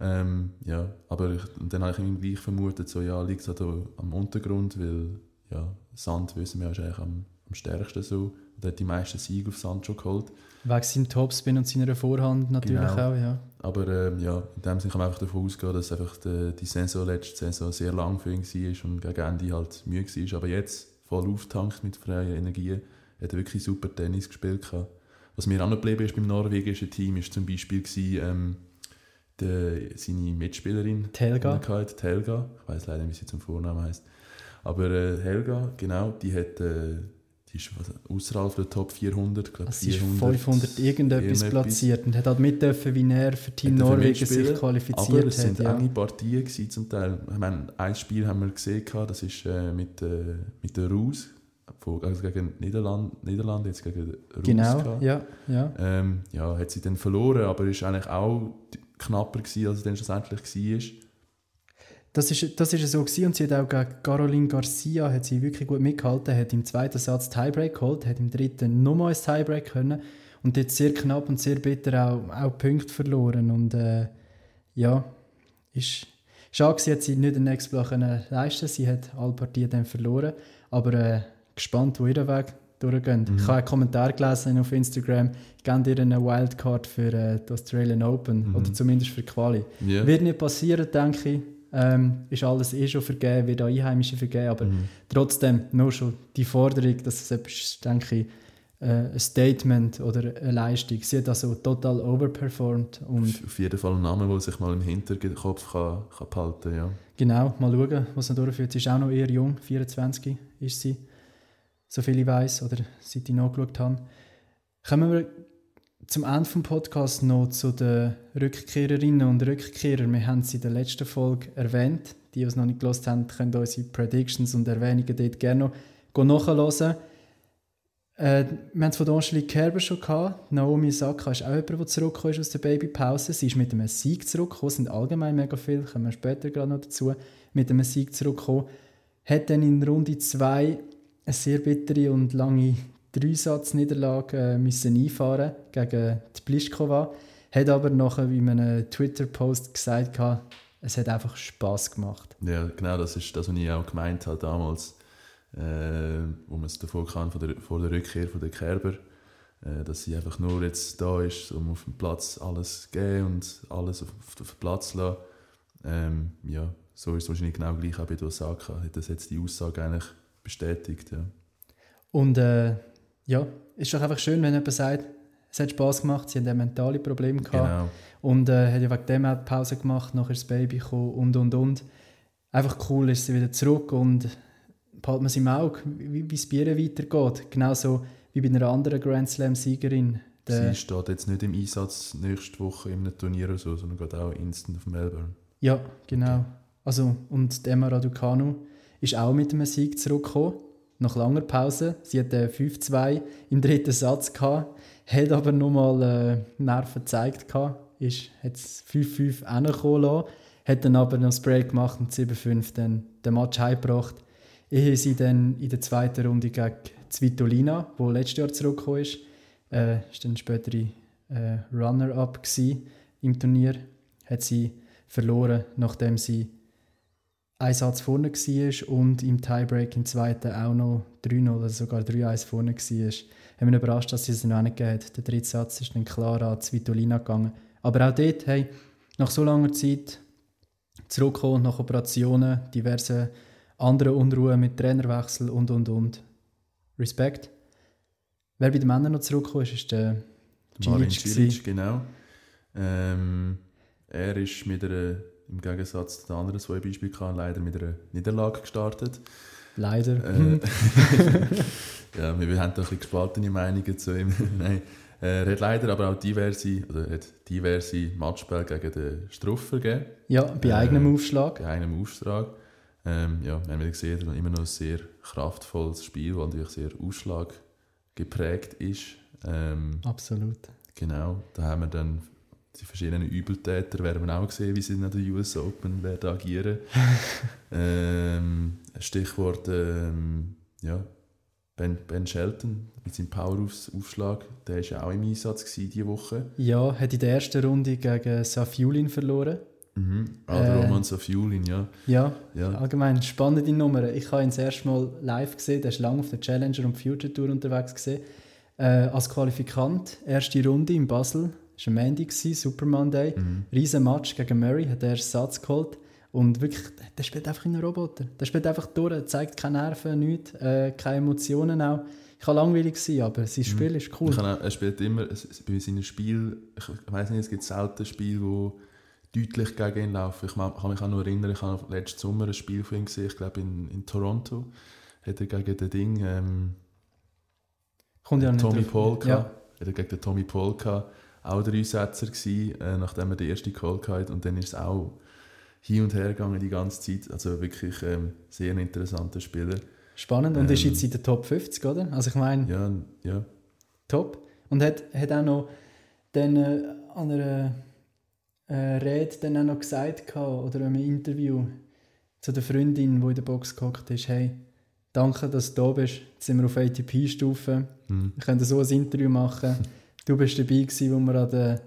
Ähm, ja, aber ich, und dann habe ich irgendwie gleich vermutet, so, ja, liegt es halt am Untergrund, weil ja, Sand, wissen wir, ist eigentlich am, am stärksten so. Und hat die meisten Siege auf Sand schon geholt. Wegen seinem Topspin und seiner Vorhand natürlich Genau. auch, ja. Aber ähm, ja, in dem Sinne kann man einfach davon ausgehen, dass einfach die, die Saison, letzte Saison sehr lang für ihn war und gegen Ende halt müde war. Aber jetzt, voll auftankt mit freien Energien, hat er wirklich super Tennis gespielt. gehabt. Was mir auch noch geblieben ist beim norwegischen Team, ist zum Beispiel gewesen, ähm, der, seine Mitspielerin, Die Helga. die die Helga. Ich weiß leider nicht, wie sie zum Vornamen heißt. Aber äh, Helga, genau, die hat äh, die ist was, außerhalb der Top 400, glaube Also sie ist 500 irgendetwas platziert und hat halt mit dürfen, wie er für Team Norwegen sich qualifiziert Aber es hat. sind Ja. enge Partien gewesen, zum Teil. Ich meine, ein Spiel haben wir gesehen, das ist äh, mit, äh, mit der Rus, also gegen Niederland, Niederlande, jetzt gegen Rus. Genau, ja, ja. Ähm, ja, hat sie dann verloren, aber ist eigentlich auch knapper gewesen, als es dann schlussendlich war. Das ist, das ist so gewesen und sie hat auch gegen Caroline Garcia hat sie wirklich gut mitgehalten, hat im zweiten Satz Tiebreak geholt, hat im dritten nochmal ein Tiebreak können und dort sehr knapp und sehr bitter auch, auch Punkte verloren und äh, ja, ist schade gewesen, hat sie nicht den nächsten Block leisten sie hat alle Partien dann verloren, aber äh, gespannt, wo ihr Weg durchgeht. Mhm. Ich habe einen Kommentar gelesen auf Instagram, gebt ihr eine Wildcard für äh, die Australian Open Mhm. oder zumindest für Quali. Ja. Wird nicht passieren, denke ich. Ähm, ist alles eh schon vergeben, wird auch Einheimische vergeben, aber Mhm. trotzdem nur schon die Forderung, dass es etwas denke ich, äh, ein Statement oder eine Leistung. Sie hat also total overperformed und Auf jeden Fall ein Name, der sich mal im Hinterkopf kann, kann behalten kann. genau, mal schauen, was sie durchführt. Sie ist auch noch eher jung, 24 ist sie, so viel ich weiß oder seit ich nachgeschaut habe. Kommen wir zum Ende des Podcasts noch zu den Rückkehrerinnen und Rückkehrern. Wir haben sie in der letzten Folge erwähnt. Die, die es noch nicht gelesen haben, können unsere Predictions und Erwähnungen dort gerne noch nachhören. Äh, wir haben es von Angelique Kerber schon gehabt. Naomi Osaka ist auch jemand, der zurückgekommen ist aus der Babypause. Sie ist mit einem Sieg zurückgekommen. Es sind allgemein mega viele, kommen wir später gerade noch dazu. Mit einem Sieg zurückgekommen. Hat dann in Runde 2 eine sehr bittere und lange Dreisatzniederlage äh, müssen einfahren gegen die Pliskova. Hat aber nachher in einem Twitter-Post gesagt, es hat einfach Spaß gemacht. Ja, genau, das ist das, was ich auch gemeint habe damals, äh, wo man es davor kann, von der, vor der Rückkehr von der Kerber, äh, dass sie einfach nur jetzt da ist, um auf dem Platz alles zu geben und alles auf, auf den Platz zu lassen. Ähm, ja, so ist es wahrscheinlich genau gleich auch bei Osaka. Hat das jetzt die Aussage eigentlich bestätigt, ja. Und äh, ja, ist doch einfach schön, wenn jemand sagt, es hat Spass gemacht, sie haben mentale Probleme gehabt. Genau. Und äh, hat ja wegen dem auch Pause gemacht, nachher das Baby gekommen und und und. Einfach cool ist sie wieder zurück und behalten wir sie im Auge, wie, wie es bei ihr weitergeht. Genauso wie bei einer anderen Grand Slam-Siegerin. Sie steht jetzt nicht im Einsatz nächste Woche in einem Turnier oder so, sondern geht auch instant auf Melbourne. Ja, genau. Okay. Also, und Emma Raducanu ist auch mit einem Sieg zurückgekommen, nach langer Pause. Sie hatte 5-2 im dritten Satz, gehabt, hat aber nochmal äh, Nerven gezeigt, gehabt, ist, es 5-5 hingekommen lassen, hat dann aber noch das Break gemacht und 7-5 dann den Match heimgebracht ehe sie dann in der zweiten Runde gegen Svitolina, wo letztes Jahr zurückgekommen ist, äh, dann spätere äh, Runner-up im Turnier, hat sie verloren, nachdem sie ein Satz vorne war und im Tiebreak im zweiten auch noch 3-0 oder sogar 3-1 vorne war. Ich habe mich überrascht, dass sie es noch nicht gegeben hat. Der dritte Satz ist dann klar an Svitolina gegangen. Aber auch dort, hey, nach so langer Zeit zurückgekommen, nach Operationen, diverse andere Unruhe mit Trainerwechsel und und und. Respekt. Wer bei den Männern noch zurückgekommen ist, ist der Marin Cilic, genau. Ähm, er ist mit einer, im Gegensatz zu den anderen zwei Beispielen, leider mit einer Niederlage gestartet. Leider. Äh, <laughs> ja, wir haben da ein bisschen gespaltene Meinungen zu ihm. <laughs> Nein, er hat leider aber auch diverse, oder hat diverse Matchspiele gegen den Struffer gegeben. Ja, bei eigenem äh, Aufschlag. Bei eigenem Aufschlag. Ähm, ja, wir haben gesehen, immer noch ein sehr kraftvolles Spiel, das natürlich sehr Ausschlag geprägt ist. Ähm, Absolut. Genau, da haben wir dann die verschiedenen Übeltäter, werden wir auch sehen, wie sie in der US Open werden agieren. <laughs> ähm, Stichwort ähm, ja, Ben, ben Shelton mit seinem Power-Aufschlag, der war ja auch im Einsatz diese Woche. Ja, hat in der ersten Runde gegen Safiulin verloren. Mhm. Ah, äh, Roman Safiulin, ja. ja. Ja, allgemein spannende Nummer. Ich habe ihn das erste Mal live gesehen, der ist lange auf der Challenger und Future Tour unterwegs gesehen. Äh, als Qualifikant, erste Runde in Basel, war ein Mandy, Super Monday, mhm. riesen Match gegen Murray, hat er Satz geholt. Und wirklich, der spielt einfach in einem Roboter. Der spielt einfach durch, zeigt keine Nerven, nichts, äh, keine Emotionen auch. Ich kann langweilig sein, aber sein mhm. Spiel mhm. ist cool. Auch, er spielt immer, bei seinen Spielen, ich weiß nicht, es gibt selten Spiele, wo deutlich gegen ihn laufen. Ich kann mich auch noch erinnern, ich habe letzten Sommer ein Spiel von ihm gesehen, ich glaube in, in Toronto, hat er gegen den Ding, ähm, Kommt ja Tommy Paul gehabt, ja. hat er gegen den Tommy Paul gehabt, auch der Einsetzer gewesen, äh, nachdem er den ersten Call hatte und dann ist es auch hin und her gegangen die ganze Zeit, also wirklich ähm, sehr interessanter Spieler. Spannend und ähm, ist jetzt in der Top 50, oder? Also ich meine, ja, ja. top. Und hat, hat auch noch dann äh, an einer äh, Rede dann auch noch gesagt oder in einem Interview zu der Freundin, die in der Box gehockt ist, hey, danke, dass du da bist. Jetzt sind wir auf ATP-Stufe. Mhm. Wir können so ein Interview machen. <laughs> Du bist dabei gewesen, wo wir an der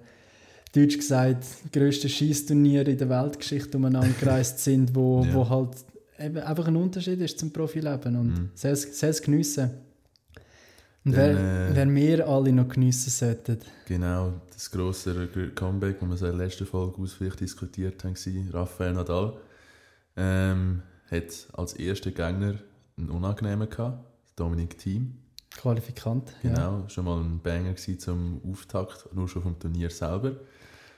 Deutsch gesagt grössten Schießturnier in der Weltgeschichte umeinander gereist sind, wo, <laughs> ja. wo halt eben einfach ein Unterschied ist zum Profileben und mhm. selbst, selbst geniessen. Und Dann, wer, äh, wer wir alle noch geniessen sollten. Genau, das grosse Comeback, das wir in der letzten Folge ausführlich diskutiert haben, war Rafael Nadal. Ähm, hat als erster Gegner einen Unangenehmen gehabt, Dominik Thiem. Qualifikant. Genau, ja. schon mal ein Banger zum Auftakt, nur schon vom Turnier selber.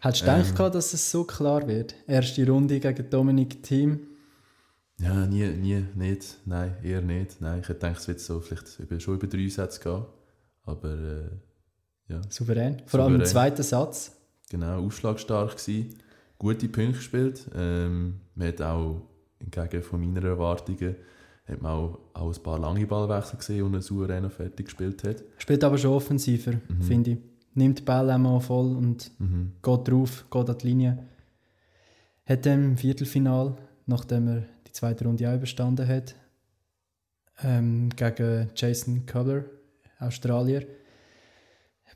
Hättest du ähm, gedacht, dass es so klar wird? Erste Runde gegen Dominik Thiem ja, nie, nie, nicht. Nein, eher nicht. Nein, ich hätte gedacht, es wird so vielleicht über, schon über drei Sätze gehen. Aber äh, ja. Souverän. Vor allem im zweiten Satz. Genau, ausschlagstark gewesen. Gute Punkte gespielt. Ähm, man hat auch, entgegen von meinen Erwartungen, hat man auch, auch ein paar lange Ballwechsel gesehen und er souverän noch fertig gespielt hat. Spielt aber schon offensiver, mhm. finde ich. Nimmt den Ball einmal voll und mhm. geht drauf, geht an die Linie. Hat im Viertelfinal, nachdem er zweite Runde auch überstanden hat. Ähm, gegen Jason Cutler, Australier.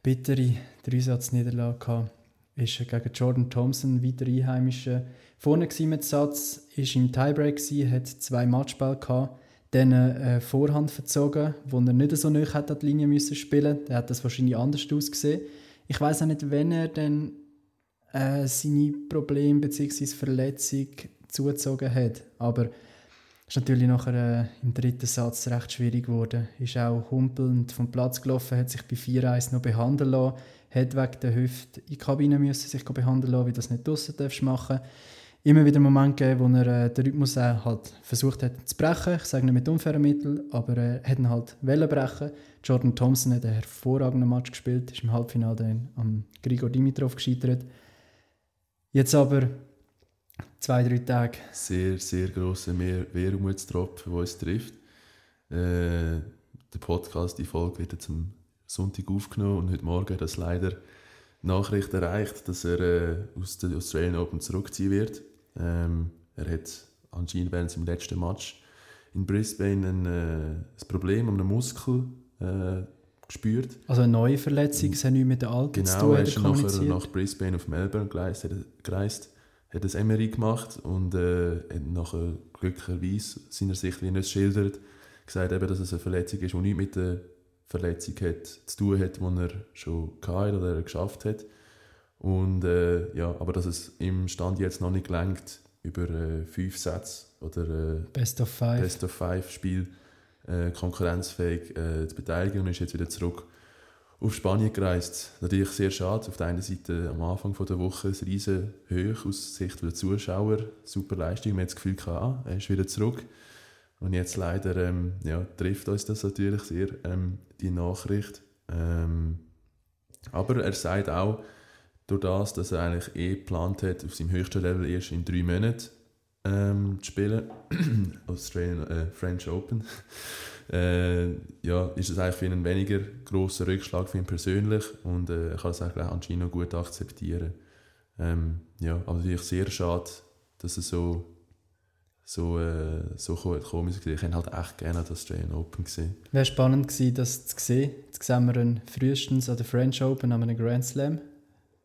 Bittere Dreisatzniederlage gehabt. ist gegen Jordan Thompson, weiter Einheimischer, vorne mit Satz, ist im Tiebreak gewesen, hat zwei Matchball gehabt, dann eine äh, Vorhand verzogen, wo er nicht so hat an die Linie müssen spielen. Der hat das wahrscheinlich anders ausgesehen. Ich weiß auch nicht, wenn er dann äh, seine Probleme bzw. Verletzung zugezogen hat, aber ist natürlich nachher äh, im dritten Satz recht schwierig geworden. Ist auch humpelnd vom Platz gelaufen, hat sich bei 4-1 noch behandeln lassen, hat wegen der Hüfte in die Kabine müssen sich behandeln lassen, wie das nicht draussen machen Immer wieder Momente gegeben, wo er äh, den Rhythmus äh, halt versucht hat zu brechen. Ich sage nicht mit unfairen Mitteln, aber er äh, hat ihn halt brechen. Jordan Thompson hat einen hervorragenden Match gespielt, ist im Halbfinale dann am Grigor Dimitrov gescheitert. Jetzt aber zwei, drei Tage. Sehr, sehr grosser Wermutstropfen, der uns trifft. Äh, der Podcast, die Folge wird jetzt am Sonntag aufgenommen und heute Morgen hat es leider Nachricht erreicht, dass er äh, aus der Australian Open zurückziehen wird. Ähm, er hat anscheinend während seinem letzten Match in Brisbane ein, äh, ein Problem um einen Muskel äh, gespürt. Also eine neue Verletzung, es hat nichts mit der alten genau, zu tun. Genau, er ist nachher nach Brisbane auf Melbourne gereist, gereist hat ein MRI gemacht und äh, hat nachher glücklicherweise seiner Sicht, wie er es schildert, gesagt, eben, dass es eine Verletzung ist, die nichts mit der Verletzung hat, zu tun hat, die er schon hatte oder er geschafft hat. Und, äh, ja, aber dass es im Stand jetzt noch nicht gelangt, über äh, fünf Sätze oder äh, Best of Five, Best of Five Spiel äh, konkurrenzfähig äh, zu beteiligen und ist jetzt wieder zurück auf Spanien gereist. Natürlich sehr schade. Auf der einen Seite am Anfang der Woche ein riesen Hoch aus Sicht der Zuschauer. Super Leistung. Man hat das Gefühl, ah, er ist wieder zurück. Und jetzt leider ähm, ja, trifft uns das natürlich sehr, ähm, die Nachricht. Ähm, aber er sagt auch, durch das, dass er eigentlich eh geplant hat, auf seinem höchsten Level erst in drei Monaten ähm, zu spielen, <clears throat> Australian äh, French Open, <laughs> äh, ja, ist es eigentlich für ihn ein weniger grosser Rückschlag für ihn persönlich und äh, kann es auch anscheinend gut akzeptieren. Ähm, ja, aber natürlich sehr schade, dass er so so, äh, so gekommen ist. Ich hätte halt echt gerne das Australian Open gesehen. Wäre spannend gewesen, das zu sehen. Jetzt sehen wir ihn frühestens an der French Open an einem Grand Slam.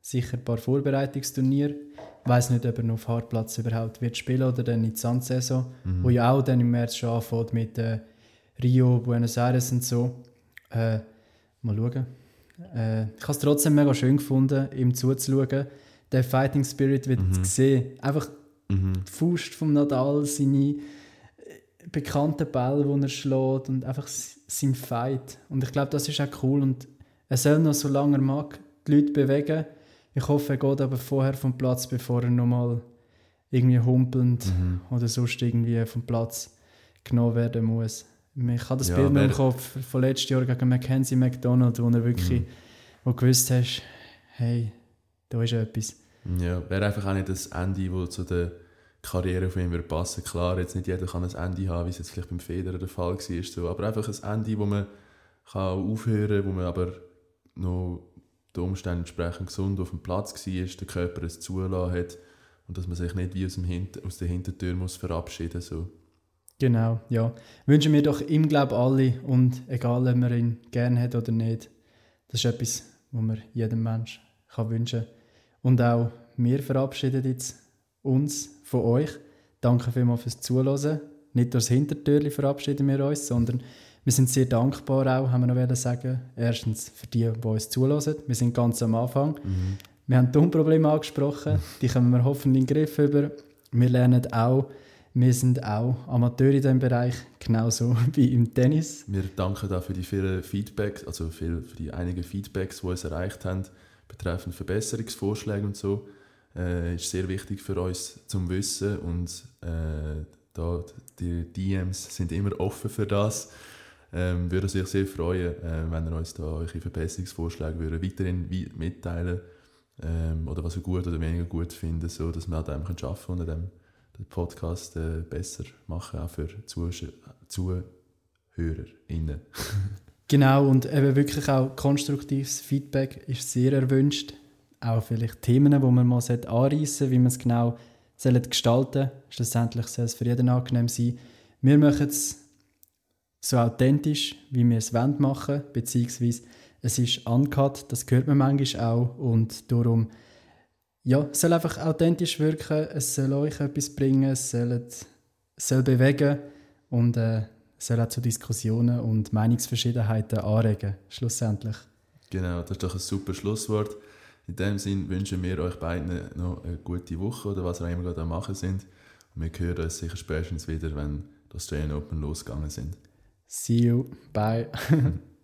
Sicher ein paar Vorbereitungsturniere. Ich weiß nicht, ob er noch auf Hartplatz überhaupt wird spielen oder dann in die Sandsaison, mhm. wo ja auch dann im März schon anfängt mit äh, Rio, Buenos Aires und so. Äh, mal schauen. Äh, ich habe es trotzdem mega schön gefunden, ihm zuzuschauen. Der Fighting Spirit wird mhm. gesehen. Einfach mhm. die Faust vom Nadal, seine äh, bekannten Bälle, die er schlägt und einfach sein Fight. Und ich glaube, das ist auch cool. Und er soll noch, so lange er mag, die Leute bewegen. Ich hoffe, er geht aber vorher vom Platz, bevor er nochmal irgendwie humpelnd mhm. oder sonst irgendwie vom Platz genommen werden muss. Ich habe das ja, Bild noch im Kopf von letztes Jahr gegen Mackenzie McDonald, wo er wirklich mhm. wo gewusst hast, hey, da ist etwas. Ja, wäre einfach auch nicht das Ende, das zu der Karriere von ihm würde passen. Klar, jetzt nicht jeder kann ein Ende haben, wie es jetzt vielleicht beim Federer der Fall war, so, aber einfach ein Ende, wo man kann aufhören kann, wo man aber noch den Umständen entsprechend gesund auf dem Platz war, der Körper es zulassen hat und dass man sich nicht wie aus, dem Hinter aus der Hintertür muss verabschieden muss. So. Genau, ja. Wünschen wir doch ihm, glaube alle, und egal, ob man ihn gerne hat oder nicht, das ist etwas, was man jedem Menschen kann wünschen kann. Und auch wir verabschieden jetzt uns von euch. Danke vielmals fürs Zuhören. Nicht durchs Hintertürchen verabschieden wir uns, sondern wir sind sehr dankbar auch, haben wir noch sagen. Erstens für die, die uns zuhören. Wir sind ganz am Anfang. Mhm. Wir haben Tonprobleme angesprochen, die kommen wir hoffentlich in den Griff über. Wir lernen auch, wir sind auch Amateure in diesem Bereich, genauso <laughs> wie im Tennis. Wir danken auch für die vielen Feedbacks, also für die einigen Feedbacks, die uns erreicht haben, betreffend Verbesserungsvorschläge und so. Äh, ist sehr wichtig für uns zum Wissen und äh, da, die DMs sind immer offen für das. Ähm, würde sich sehr freuen, äh, wenn ihr uns da eure Verbesserungsvorschläge würde weiterhin mitteilen ähm, oder was ihr gut oder weniger gut findet, so dass wir an dem arbeiten können und dem den Podcast äh, besser machen, auch für ZuhörerInnen. <laughs> genau, und eben wirklich auch konstruktives Feedback ist sehr erwünscht. Auch vielleicht Themen, die man mal anreissen sollte, wie man es genau gestalten soll. Schlussendlich soll es für jeden angenehm sein. Wir machen es so authentisch, wie wir es machen wollen, beziehungsweise es ist uncut, das hört man manchmal auch und darum ja, es soll einfach authentisch wirken, es soll euch etwas bringen, es soll, soll bewegen und äh, es soll auch zu Diskussionen und Meinungsverschiedenheiten anregen, schlussendlich. Genau, das ist doch ein super Schlusswort. In dem Sinne wünschen wir euch beiden noch eine gute Woche oder was auch immer gerade am machen sind. Und wir hören uns sicher spätestens wieder, wenn die Australian Open losgegangen sind. See you. Bye. <laughs>